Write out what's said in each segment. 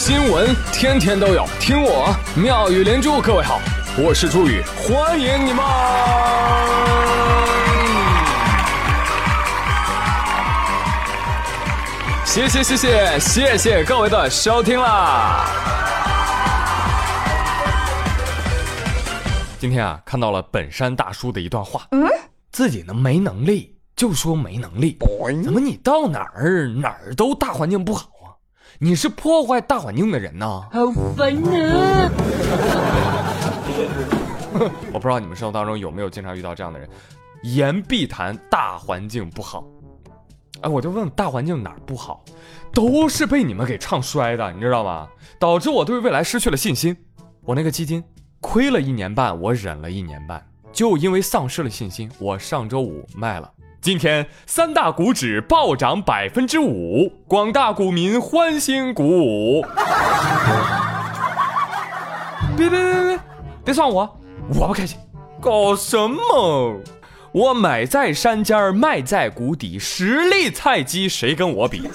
新闻天天都有，听我妙语连珠。各位好，我是朱宇，欢迎你们！谢谢谢谢谢谢各位的收听啦！今天啊，看到了本山大叔的一段话，嗯，自己呢没能力就说没能力，怎么你到哪儿哪儿都大环境不好？你是破坏大环境的人呐！好烦啊！我不知道你们生活当中有没有经常遇到这样的人，言必谈大环境不好。哎，我就问大环境哪儿不好，都是被你们给唱衰的，你知道吗？导致我对未来失去了信心。我那个基金亏了一年半，我忍了一年半，就因为丧失了信心，我上周五卖了。今天三大股指暴涨百分之五，广大股民欢欣鼓舞。别别别别，别算我，我不开心。搞什么？我买在山尖卖在谷底，实力菜鸡，谁跟我比？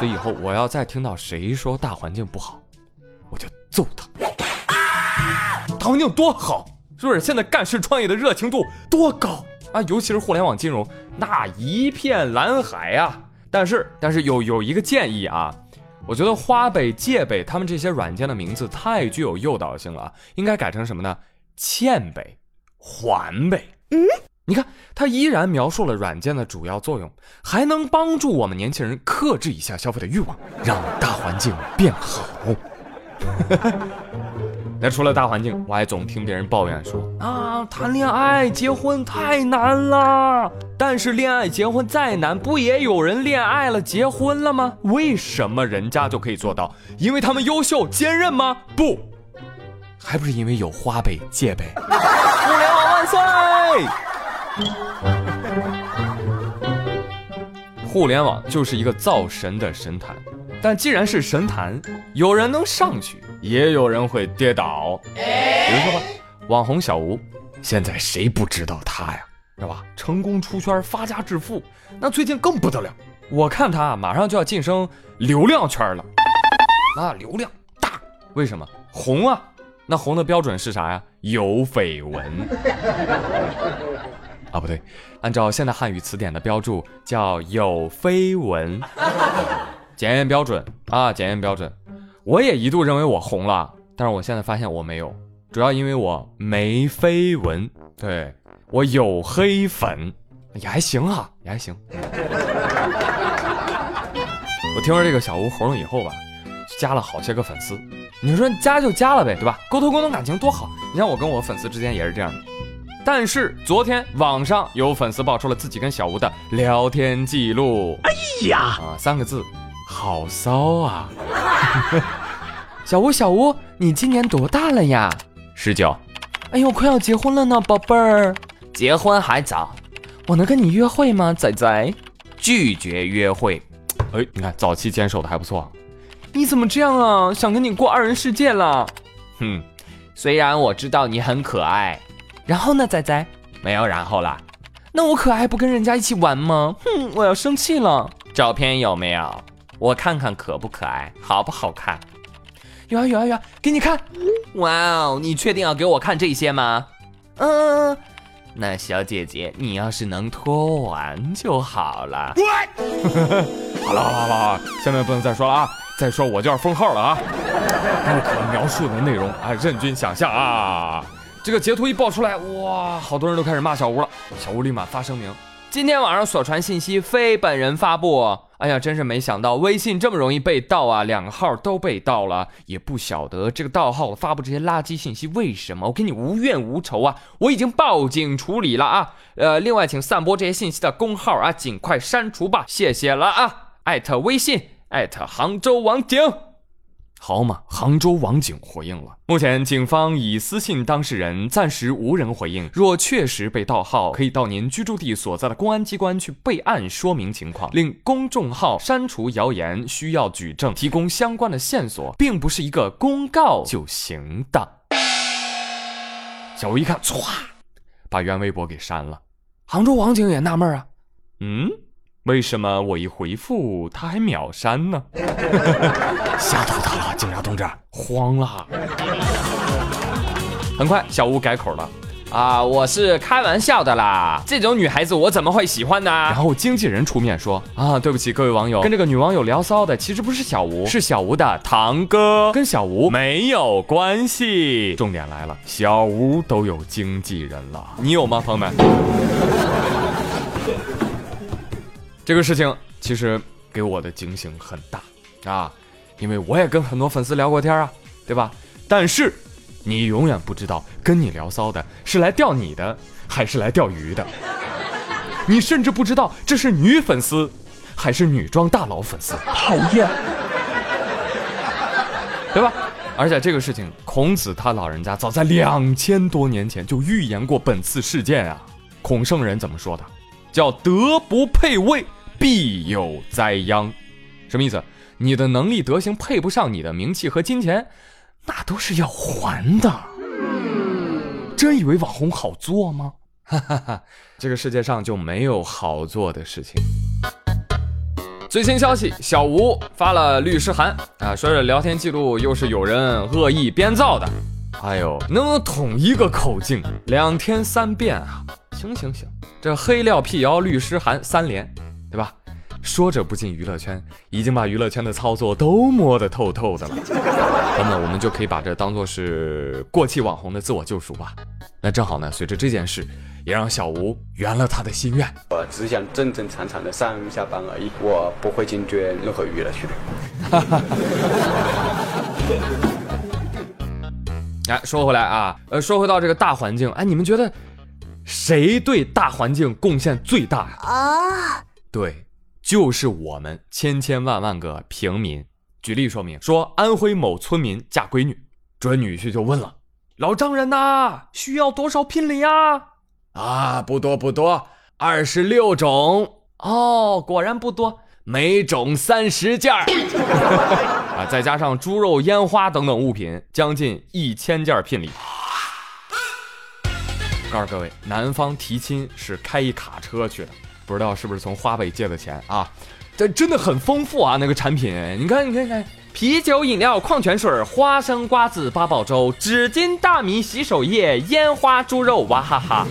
所以以后我要再听到谁说大环境不好，我就揍他。大环境多好，是不是？现在干事创业的热情度多高？啊，尤其是互联网金融，那一片蓝海啊！但是，但是有有一个建议啊，我觉得花呗、借呗他们这些软件的名字太具有诱导性了，应该改成什么呢？欠呗、还呗。嗯，你看，它依然描述了软件的主要作用，还能帮助我们年轻人克制一下消费的欲望，让大环境变好。那除了大环境，我还总听别人抱怨说啊，谈恋爱、结婚太难了。但是恋爱、结婚再难，不也有人恋爱了、结婚了吗？为什么人家就可以做到？因为他们优秀、坚韧吗？不，还不是因为有花呗、借呗。互联网万岁！互联网就是一个造神的神坛，但既然是神坛，有人能上去。也有人会跌倒，比如说吧，网红小吴，现在谁不知道他呀，是吧？成功出圈，发家致富，那最近更不得了。我看他马上就要晋升流量圈了，那流量大，为什么红啊？那红的标准是啥呀？有绯闻 啊？不对，按照现代汉语词典的标注叫有绯闻，检验标准啊，检验标准。我也一度认为我红了，但是我现在发现我没有，主要因为我没绯闻，对我有黑粉，也还行啊，也还行。我听说这个小吴红了以后吧，加了好些个粉丝，你说加就加了呗，对吧？沟通沟通感情多好。你像我跟我粉丝之间也是这样的。但是昨天网上有粉丝爆出了自己跟小吴的聊天记录，哎呀啊三个字。好骚啊！小吴，小吴，你今年多大了呀？十九。哎呦，快要结婚了呢，宝贝儿。结婚还早，我能跟你约会吗，仔仔？拒绝约会。哎，你看早期坚守的还不错。你怎么这样啊？想跟你过二人世界了？哼，虽然我知道你很可爱，然后呢，仔仔？没有然后啦。那我可爱不跟人家一起玩吗？哼，我要生气了。照片有没有？我看看可不可爱，好不好看？有啊有啊有啊，给你看。哇哦，你确定要给我看这些吗？嗯，那小姐姐，你要是能脱完就好了。好了好了好了，下面不能再说了啊！再说我就要封号了啊！不可描述的内容啊，任君想象啊！这个截图一爆出来，哇，好多人都开始骂小吴了。小吴立马发声明。今天晚上所传信息非本人发布。哎呀，真是没想到微信这么容易被盗啊！两个号都被盗了，也不晓得这个盗号发布这些垃圾信息为什么。我跟你无怨无仇啊，我已经报警处理了啊。呃，另外，请散播这些信息的公号啊，尽快删除吧，谢谢了啊。艾特微信，艾特杭州网警。好嘛，杭州网警回应了。目前警方已私信当事人，暂时无人回应。若确实被盗号，可以到您居住地所在的公安机关去备案说明情况，令公众号删除谣言。需要举证，提供相关的线索，并不是一个公告就行的。小吴一看，唰，把原微博给删了。杭州网警也纳闷啊，嗯，为什么我一回复他还秒删呢？吓到他同志，慌了。很快，小吴改口了。啊，我是开玩笑的啦，这种女孩子我怎么会喜欢呢？然后经纪人出面说啊，对不起各位网友，跟这个女网友聊骚的其实不是小吴，是小吴的堂哥，跟小吴没有关系。重点来了，小吴都有经纪人了，你有吗，朋友们？这个事情其实给我的警醒很大啊，因为我也跟很多粉丝聊过天啊，对吧？但是。你永远不知道跟你聊骚的是来钓你的，还是来钓鱼的。你甚至不知道这是女粉丝，还是女装大佬粉丝。讨厌，对吧？而且这个事情，孔子他老人家早在两千多年前就预言过本次事件啊。孔圣人怎么说的？叫德不配位，必有灾殃。什么意思？你的能力德行配不上你的名气和金钱。那都是要还的，真以为网红好做吗？哈哈哈，这个世界上就没有好做的事情。最新消息，小吴发了律师函啊，说这聊天记录又是有人恶意编造的。哎呦，能统一个口径，两天三遍啊？行行行，这黑料辟谣律师函三连，对吧？说着不进娱乐圈，已经把娱乐圈的操作都摸得透透的了。那么我们就可以把这当做是过气网红的自我救赎吧。那正好呢，随着这件事，也让小吴圆了他的心愿。我只想正正常常的上下班而已，我不会进军任何娱乐圈。哎，说回来啊，呃，说回到这个大环境，哎，你们觉得谁对大环境贡献最大呀？啊，对。就是我们千千万万个平民。举例说明，说安徽某村民嫁闺女，准女婿就问了：“老丈人呐，需要多少聘礼呀？”啊，不多不多，二十六种。哦，果然不多，每种三十件儿。啊，再加上猪肉、烟花等等物品，将近一千件聘礼。告诉各位，男方提亲是开一卡车去的。不知道是不是从花呗借的钱啊？这真的很丰富啊！那个产品，你看，你看，看，啤酒、饮料、矿泉水、花生、瓜子、八宝粥、纸巾、大米、洗手液、烟花、猪肉，哇哈哈！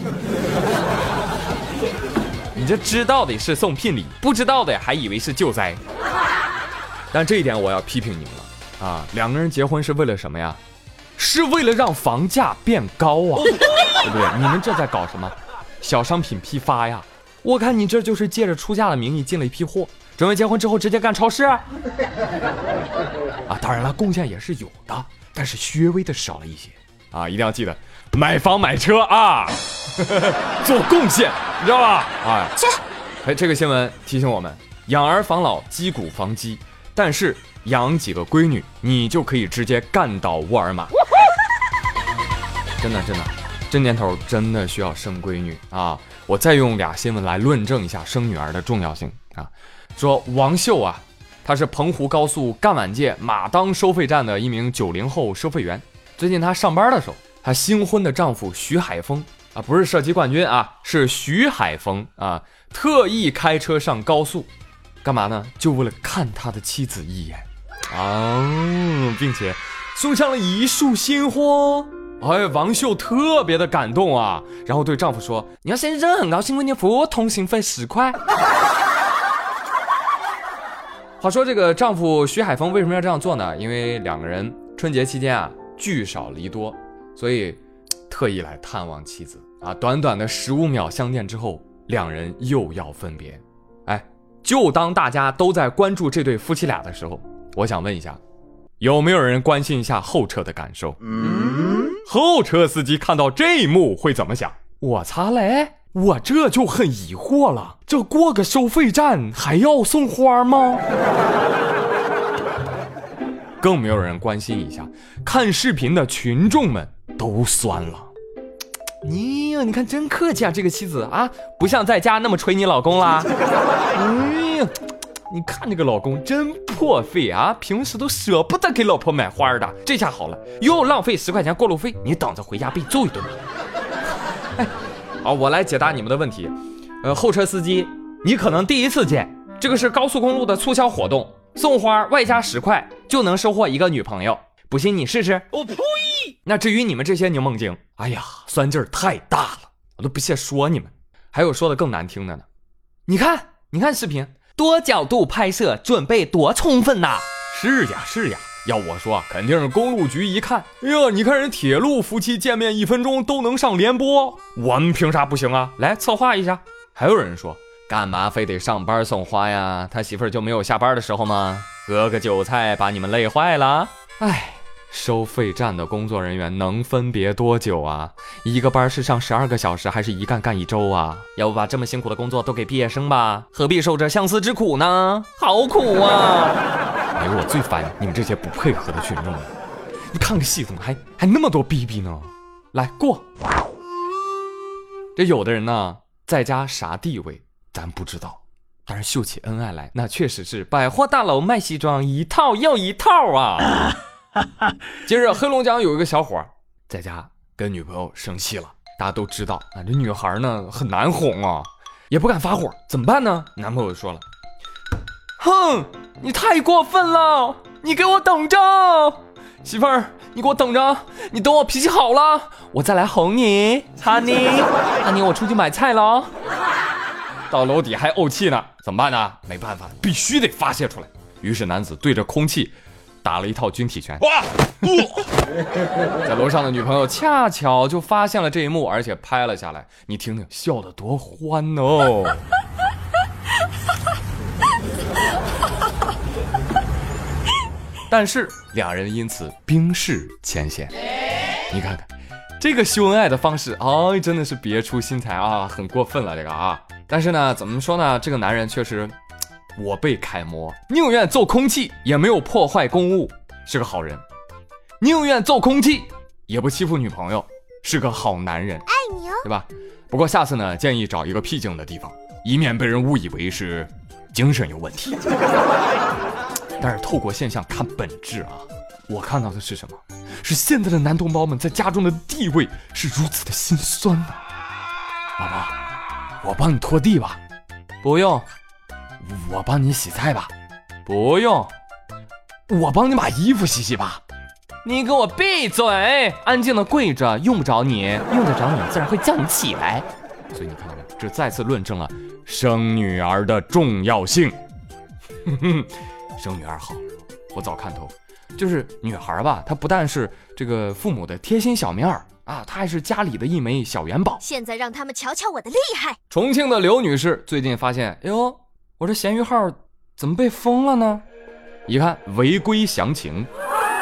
你这知道的是送聘礼，不知道的还以为是救灾。但这一点我要批评你们了啊！两个人结婚是为了什么呀？是为了让房价变高啊，对不对？你们这在搞什么？小商品批发呀？我看你这就是借着出嫁的名义进了一批货，准备结婚之后直接干超市。啊，当然了，贡献也是有的，但是略微的少了一些啊！一定要记得买房买车啊，做贡献，你知道吧？啊，去！哎，这个新闻提醒我们：养儿防老，积谷防饥。但是养几个闺女，你就可以直接干倒沃尔玛。真的，真的。这年头真的需要生闺女啊！我再用俩新闻来论证一下生女儿的重要性啊。说王秀啊，她是澎湖高速干碗界马当收费站的一名九零后收费员。最近她上班的时候，她新婚的丈夫徐海峰啊，不是射击冠军啊，是徐海峰啊，特意开车上高速，干嘛呢？就为了看他的妻子一眼啊，并且送上了一束鲜花。哎，王秀特别的感动啊，然后对丈夫说：“你要先生很高兴为你付通行费十块。”话说这个丈夫徐海峰为什么要这样做呢？因为两个人春节期间啊聚少离多，所以特意来探望妻子啊。短短的十五秒相见之后，两人又要分别。哎，就当大家都在关注这对夫妻俩的时候，我想问一下。有没有人关心一下后车的感受？嗯，后车司机看到这一幕会怎么想？我擦嘞！我这就很疑惑了，这过个收费站还要送花吗？更没有人关心一下，看视频的群众们都酸了。你呀，你看真客气啊，这个妻子啊，不像在家那么捶你老公啦。哎呀。你看那个老公真破费啊，平时都舍不得给老婆买花的，这下好了，又浪费十块钱过路费，你等着回家被揍一顿吧。哎，好，我来解答你们的问题。呃，后车司机，你可能第一次见，这个是高速公路的促销活动，送花外加十块，就能收获一个女朋友，不信你试试。我呸！那至于你们这些柠檬精，哎呀，酸劲儿太大了，我都不屑说你们。还有说的更难听的呢，你看，你看视频，多角度拍摄，准备多充分呐！是呀，是呀。要我说，肯定是公路局一看，哎呀，你看人铁路夫妻见面一分钟都能上联播，我们凭啥不行啊？来策划一下。还有人说，干嘛非得上班送花呀？他媳妇儿就没有下班的时候吗？割个韭菜把你们累坏了。哎，收费站的工作人员能分别多久啊？一个班是上十二个小时，还是一干干一周啊？要不把这么辛苦的工作都给毕业生吧？何必受这相思之苦呢？好苦啊！哎呦，我最烦你们这些不配合的群众了！你看个戏怎么还还那么多逼逼呢？来过。这有的人呢，在家啥地位咱不知道，但是秀起恩爱来，那确实是百货大楼卖西装一套又一套啊！今日黑龙江有一个小伙在家跟女朋友生气了，大家都知道啊，这女孩呢很难哄啊，也不敢发火，怎么办呢？男朋友说了。哼，你太过分了！你给我等着，媳妇儿，你给我等着，你等我脾气好了，我再来哄你。哈尼，哈尼，我出去买菜了。到楼底还怄气呢，怎么办呢？没办法，必须得发泄出来。于是男子对着空气打了一套军体拳。哇！在楼上的女朋友恰巧就发现了这一幕，而且拍了下来。你听听，笑得多欢哦！但是两人因此冰释前嫌。你看看这个秀恩爱的方式，哎，真的是别出心裁啊，很过分了这个啊。但是呢，怎么说呢？这个男人确实，我被楷模，宁愿揍空气也没有破坏公物，是个好人；宁愿揍空气也不欺负女朋友，是个好男人。爱你哦，对吧？不过下次呢，建议找一个僻静的地方，以免被人误以为是精神有问题。但是透过现象看本质啊，我看到的是什么？是现在的男同胞们在家中的地位是如此的心酸呐。老婆，我帮你拖地吧。不用。我帮你洗菜吧。不用。我帮你把衣服洗洗吧。你给我闭嘴！安静的跪着，用不着你，用得着你自然会叫你起来。所以你看到没有？这再次论证了生女儿的重要性。哼哼。生女儿好，我早看透，就是女孩吧，她不但是这个父母的贴心小棉袄啊，她还是家里的一枚小元宝。现在让他们瞧瞧我的厉害。重庆的刘女士最近发现，哎呦，我这闲鱼号怎么被封了呢？一看违规详情，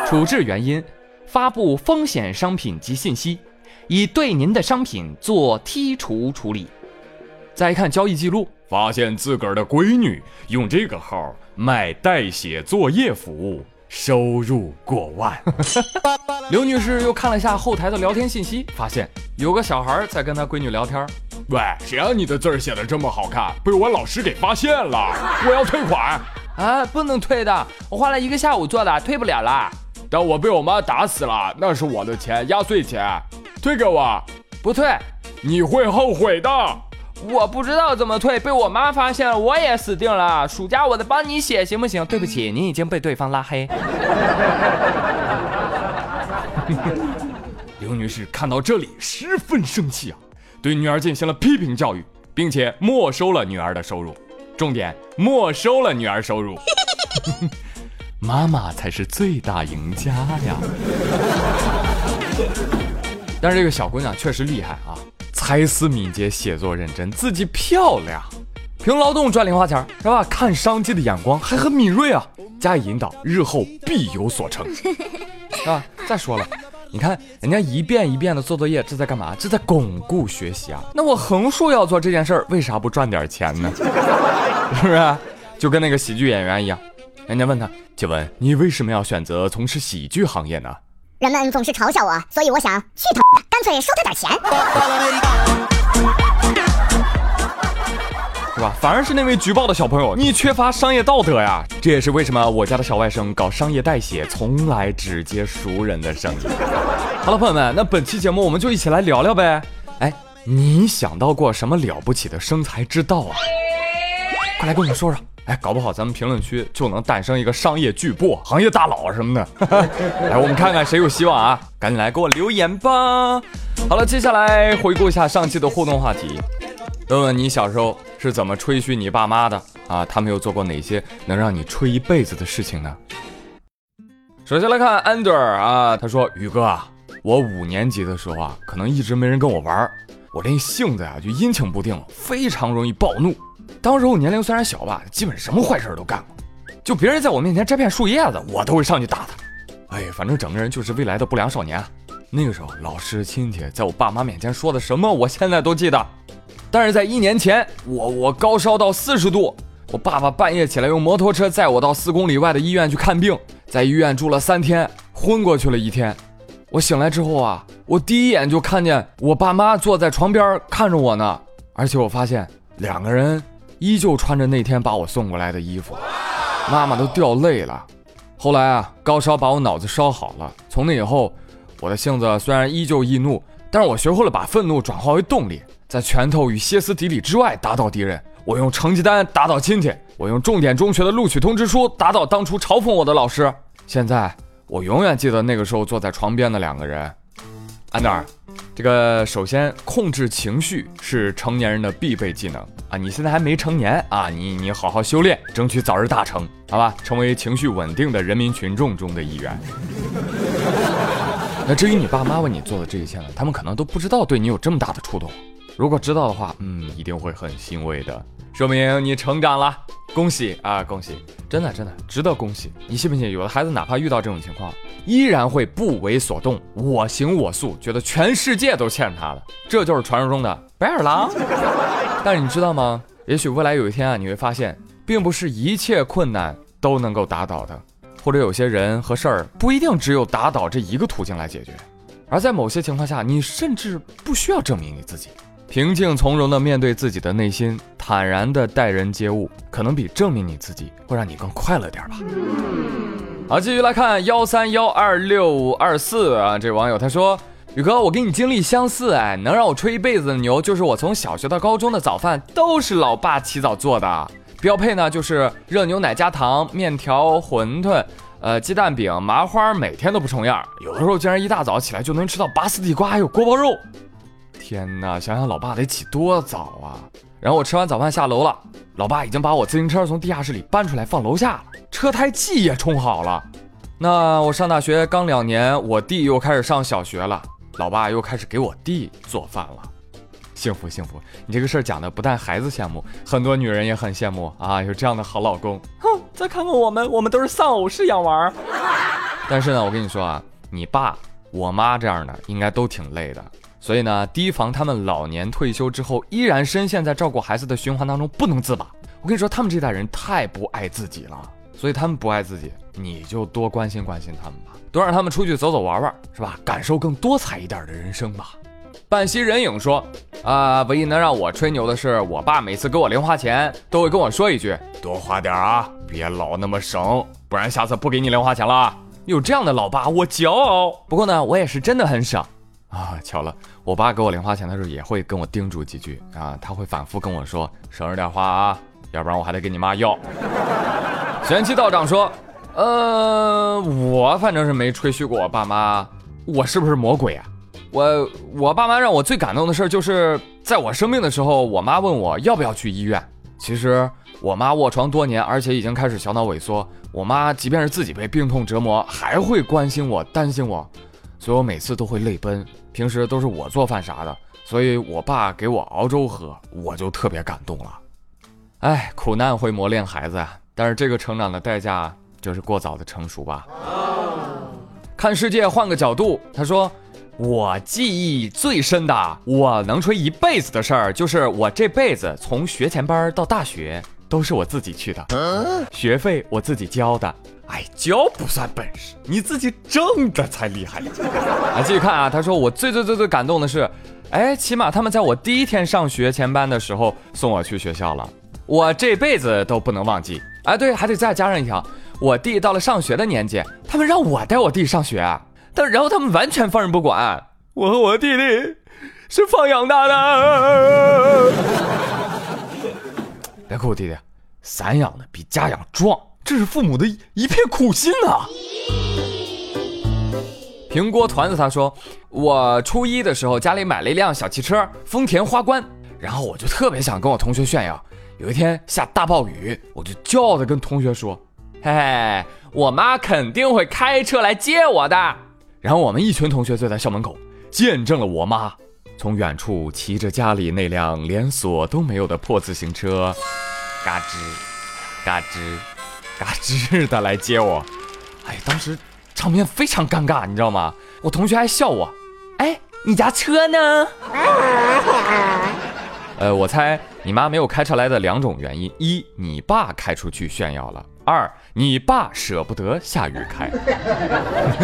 处置原因，发布风险商品及信息，已对您的商品做剔除处理。再看交易记录，发现自个儿的闺女用这个号。卖代写作业服务，收入过万。刘女士又看了下后台的聊天信息，发现有个小孩在跟她闺女聊天。喂，谁让你的字儿写的这么好看，被我老师给发现了，我要退款。啊，不能退的，我花了一个下午做的，退不了啦。但我被我妈打死了，那是我的钱，压岁钱，退给我。不退，你会后悔的。我不知道怎么退，被我妈发现了，我也死定了。暑假我再帮你写，行不行？对不起，你已经被对方拉黑。刘女士看到这里十分生气啊，对女儿进行了批评教育，并且没收了女儿的收入。重点，没收了女儿收入。妈妈才是最大赢家呀！但是这个小姑娘确实厉害啊。才思敏捷，写作认真，字迹漂亮，凭劳动赚零花钱是吧？看商机的眼光还很敏锐啊！加以引导，日后必有所成，是 吧？再说了，你看人家一遍一遍的做作业，这在干嘛？这在巩固学习啊！那我横竖要做这件事儿，为啥不赚点钱呢？是不是？就跟那个喜剧演员一样，人家问他，请问你为什么要选择从事喜剧行业呢？人们总是嘲笑我，所以我想去他，干脆收他点钱，是吧？反而是那位举报的小朋友，你缺乏商业道德呀！这也是为什么我家的小外甥搞商业代写，从来只接熟人的生意。好了，朋友们，那本期节目我们就一起来聊聊呗。哎，你想到过什么了不起的生财之道啊？快来跟我们说说。哎，搞不好咱们评论区就能诞生一个商业巨擘、行业大佬什么的。来，我们看看谁有希望啊！赶紧来给我留言吧。好了，接下来回顾一下上期的互动话题，问问你小时候是怎么吹嘘你爸妈的啊？他们又做过哪些能让你吹一辈子的事情呢？首先来看 Ander 啊，他说：“宇哥啊，我五年级的时候啊，可能一直没人跟我玩，我这性子呀就阴晴不定，非常容易暴怒。当时我年龄虽然小吧，基本什么坏事都干过，就别人在我面前摘片树叶子，我都会上去打他。哎，反正整个人就是未来的不良少年。”那个时候，老师亲戚在我爸妈面前说的什么，我现在都记得。但是在一年前，我我高烧到四十度，我爸爸半夜起来用摩托车载我到四公里外的医院去看病，在医院住了三天，昏过去了一天。我醒来之后啊，我第一眼就看见我爸妈坐在床边看着我呢，而且我发现两个人依旧穿着那天把我送过来的衣服，妈妈都掉泪了。后来啊，高烧把我脑子烧好了，从那以后。我的性子虽然依旧易怒，但是我学会了把愤怒转化为动力，在拳头与歇斯底里之外打倒敌人。我用成绩单打倒亲戚，我用重点中学的录取通知书打倒当初嘲讽我的老师。现在我永远记得那个时候坐在床边的两个人。安德尔，这个首先控制情绪是成年人的必备技能啊！你现在还没成年啊，你你好好修炼，争取早日大成，好吧？成为情绪稳定的人民群众中的一员。那至于你爸妈为你做的这一切呢？他们可能都不知道对你有这么大的触动。如果知道的话，嗯，一定会很欣慰的，说明你成长了，恭喜啊，恭喜！真的真的值得恭喜。你信不信？有的孩子哪怕遇到这种情况，依然会不为所动，我行我素，觉得全世界都欠他的。这就是传说中的白眼狼。但是你知道吗？也许未来有一天啊，你会发现，并不是一切困难都能够打倒的。或者有些人和事儿不一定只有打倒这一个途径来解决，而在某些情况下，你甚至不需要证明你自己，平静从容地面对自己的内心，坦然地待人接物，可能比证明你自己会让你更快乐点吧。好，继续来看幺三幺二六五二四啊，这网友他说：“宇哥，我跟你经历相似，哎，能让我吹一辈子的牛，就是我从小学到高中的早饭都是老爸起早做的。”标配呢，就是热牛奶加糖、面条、馄饨，呃，鸡蛋饼、麻花，每天都不重样。有的时候竟然一大早起来就能吃到拔丝地瓜还有锅包肉。天哪，想想老爸得起多早啊！然后我吃完早饭下楼了，老爸已经把我自行车从地下室里搬出来放楼下了，车胎气也充好了。那我上大学刚两年，我弟又开始上小学了，老爸又开始给我弟做饭了。幸福幸福，你这个事儿讲的不但孩子羡慕，很多女人也很羡慕啊，有这样的好老公。哼，再看看我们，我们都是丧偶式养娃。但是呢，我跟你说啊，你爸、我妈这样的应该都挺累的，所以呢，提防他们老年退休之后依然深陷在照顾孩子的循环当中不能自拔。我跟你说，他们这代人太不爱自己了，所以他们不爱自己，你就多关心关心他们吧，多让他们出去走走玩玩，是吧？感受更多彩一点的人生吧。半息人影说：“啊，唯一能让我吹牛的是，我爸每次给我零花钱，都会跟我说一句：多花点啊，别老那么省，不然下次不给你零花钱了。有这样的老爸，我骄傲。不过呢，我也是真的很省啊。巧了，我爸给我零花钱的时候，也会跟我叮嘱几句啊，他会反复跟我说，省着点花啊，要不然我还得跟你妈要。”玄奇道长说：“呃，我反正是没吹嘘过我爸妈，我是不是魔鬼啊？”我我爸妈让我最感动的事儿，就是在我生病的时候，我妈问我要不要去医院。其实我妈卧床多年，而且已经开始小脑萎缩。我妈即便是自己被病痛折磨，还会关心我、担心我，所以我每次都会泪奔。平时都是我做饭啥的，所以我爸给我熬粥喝，我就特别感动了。哎，苦难会磨练孩子呀，但是这个成长的代价就是过早的成熟吧。看世界换个角度，他说。我记忆最深的，我能吹一辈子的事儿，就是我这辈子从学前班到大学都是我自己去的，学费我自己交的。哎，交不算本事，你自己挣的才厉害。啊继续看啊，他说我最最最最感动的是，哎，起码他们在我第一天上学前班的时候送我去学校了，我这辈子都不能忘记。哎，对，还得再加上一条，我弟到了上学的年纪，他们让我带我弟上学。但然后他们完全放任不管，我和我弟弟是放养大的。别哭，弟弟，散养的比家养壮，这是父母的一片苦心啊。平锅团子他说，我初一的时候家里买了一辆小汽车，丰田花冠，然后我就特别想跟我同学炫耀。有一天下大暴雨，我就骄傲的跟同学说：“嘿嘿，我妈肯定会开车来接我的。”然后我们一群同学坐在校门口，见证了我妈从远处骑着家里那辆连锁都没有的破自行车，嘎吱，嘎吱，嘎吱的来接我。哎，当时场面非常尴尬，你知道吗？我同学还笑我，哎，你家车呢？呃，我猜你妈没有开车来的两种原因：一，你爸开出去炫耀了；二，你爸舍不得下雨开。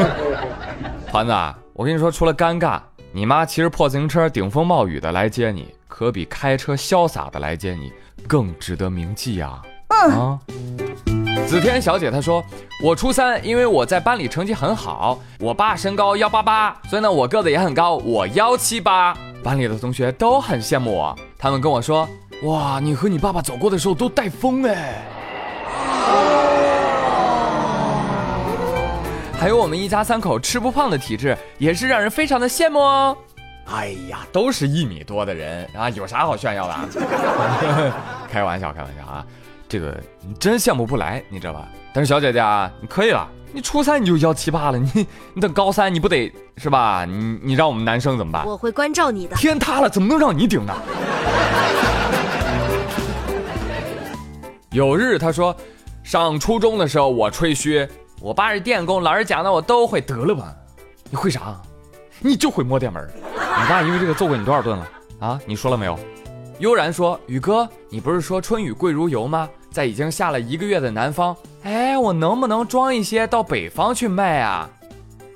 团子，我跟你说，除了尴尬，你妈骑着破自行车顶风冒雨的来接你，可比开车潇洒的来接你更值得铭记呀！啊。子天小姐她说，我初三，因为我在班里成绩很好，我爸身高幺八八，所以呢我个子也很高，我幺七八，班里的同学都很羡慕我。他们跟我说：“哇，你和你爸爸走过的时候都带风哎。”还有我们一家三口吃不胖的体质，也是让人非常的羡慕哦。哎呀，都是一米多的人啊，有啥好炫耀的？开玩笑，开玩笑啊！这个你真羡慕不来，你知道吧？但是小姐姐啊，你可以了，你初三你就幺七八了，你你等高三你不得是吧？你你让我们男生怎么办？我会关照你的。天塌了，怎么能让你顶呢？有日他说，上初中的时候我吹嘘，我爸是电工，老师讲的我都会。得了吧，你会啥？你就会摸电门。你爸因为这个揍过你多少顿了啊？你说了没有？悠然说：“宇哥，你不是说春雨贵如油吗？在已经下了一个月的南方，哎，我能不能装一些到北方去卖啊？”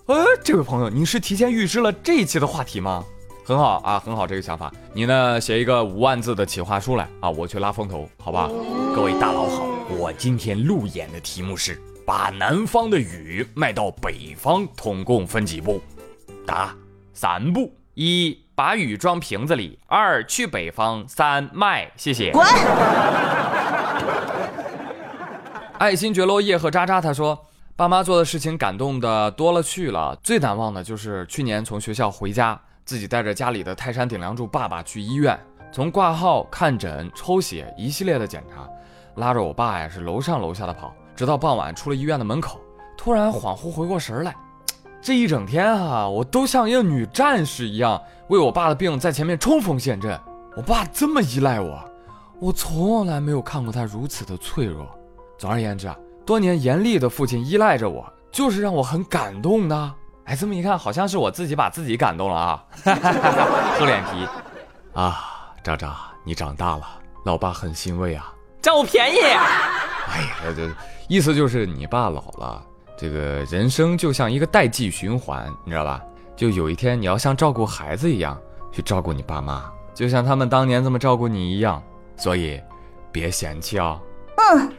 呃，这位朋友，你是提前预知了这一期的话题吗？很好啊，很好，这个想法。你呢，写一个五万字的企划书来啊，我去拉风投，好吧？各位大佬好，我今天路演的题目是把南方的雨卖到北方，统共分几步？答：三步。一把雨装瓶子里，二去北方，三卖。谢谢。滚！爱新觉罗叶赫渣渣他说，爸妈做的事情感动的多了去了，最难忘的就是去年从学校回家，自己带着家里的泰山顶梁柱爸爸去医院，从挂号、看诊、抽血一系列的检查，拉着我爸呀是楼上楼下的跑，直到傍晚出了医院的门口，突然恍惚回过神来。这一整天啊，我都像一个女战士一样，为我爸的病在前面冲锋陷阵。我爸这么依赖我，我从来没有看过他如此的脆弱。总而言之啊，多年严厉的父亲依赖着我，就是让我很感动的。哎，这么一看，好像是我自己把自己感动了啊，厚脸皮啊，渣渣，你长大了，老爸很欣慰啊，占我便宜。哎呀，这意思就是你爸老了。这个人生就像一个代际循环，你知道吧？就有一天你要像照顾孩子一样去照顾你爸妈，就像他们当年这么照顾你一样。所以，别嫌弃哦。嗯。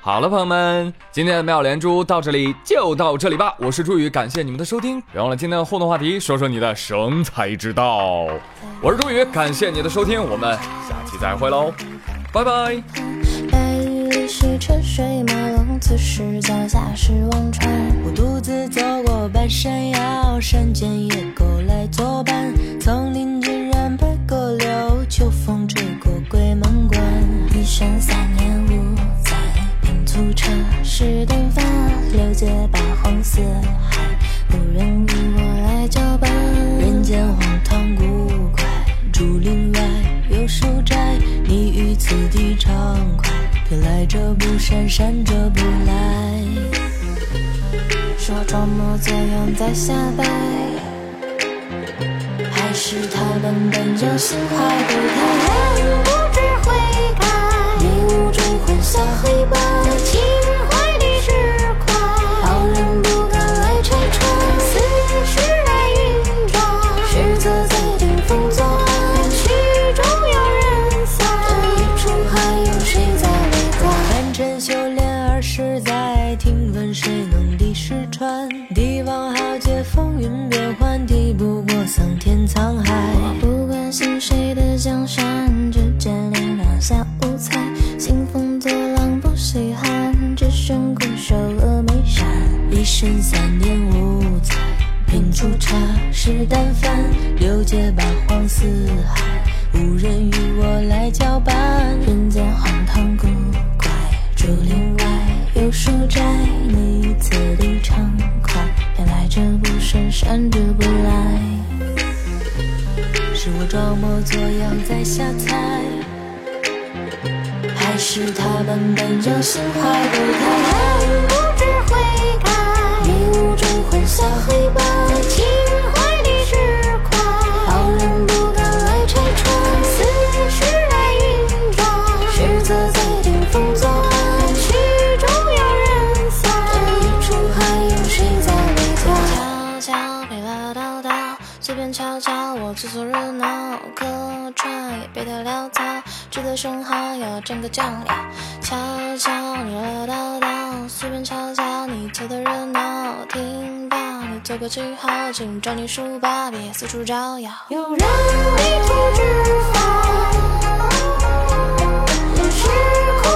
好了，朋友们，今天的妙连珠到这里就到这里吧。我是朱宇，感谢你们的收听。别忘了今天的互动话题，说说你的生财之道。我是朱宇，感谢你的收听，我们下期再会喽，拜拜。车水马龙，此时脚下是忘川。我独自走过半山腰，山间野狗来作伴。丛林尽染白鸽柳，秋风吹过鬼门关。一生三年五载，拼促车是灯发，六界八荒四海，无人与我来交伴。人间荒唐古怪，竹林外有书斋，你于此地畅快。偏来者不善，善者不来。说装模作样在瞎掰，还是他根本就心怀不太？人不知悔改，迷雾中混淆黑白。八荒四海，无人与我来交伴。人间荒唐古怪，竹林外有书斋，你此地畅快，偏来者不善，善者不来。是我装模作样在瞎猜，还是他们本就心怀不开？不知悔改，迷雾中混淆黑白，胸好友整个酱临。悄悄你唠叨叨，随便瞧瞧你凑的热闹。听到，你做过记号，请装你书包，别四处招摇。有人迷途知返，也是苦。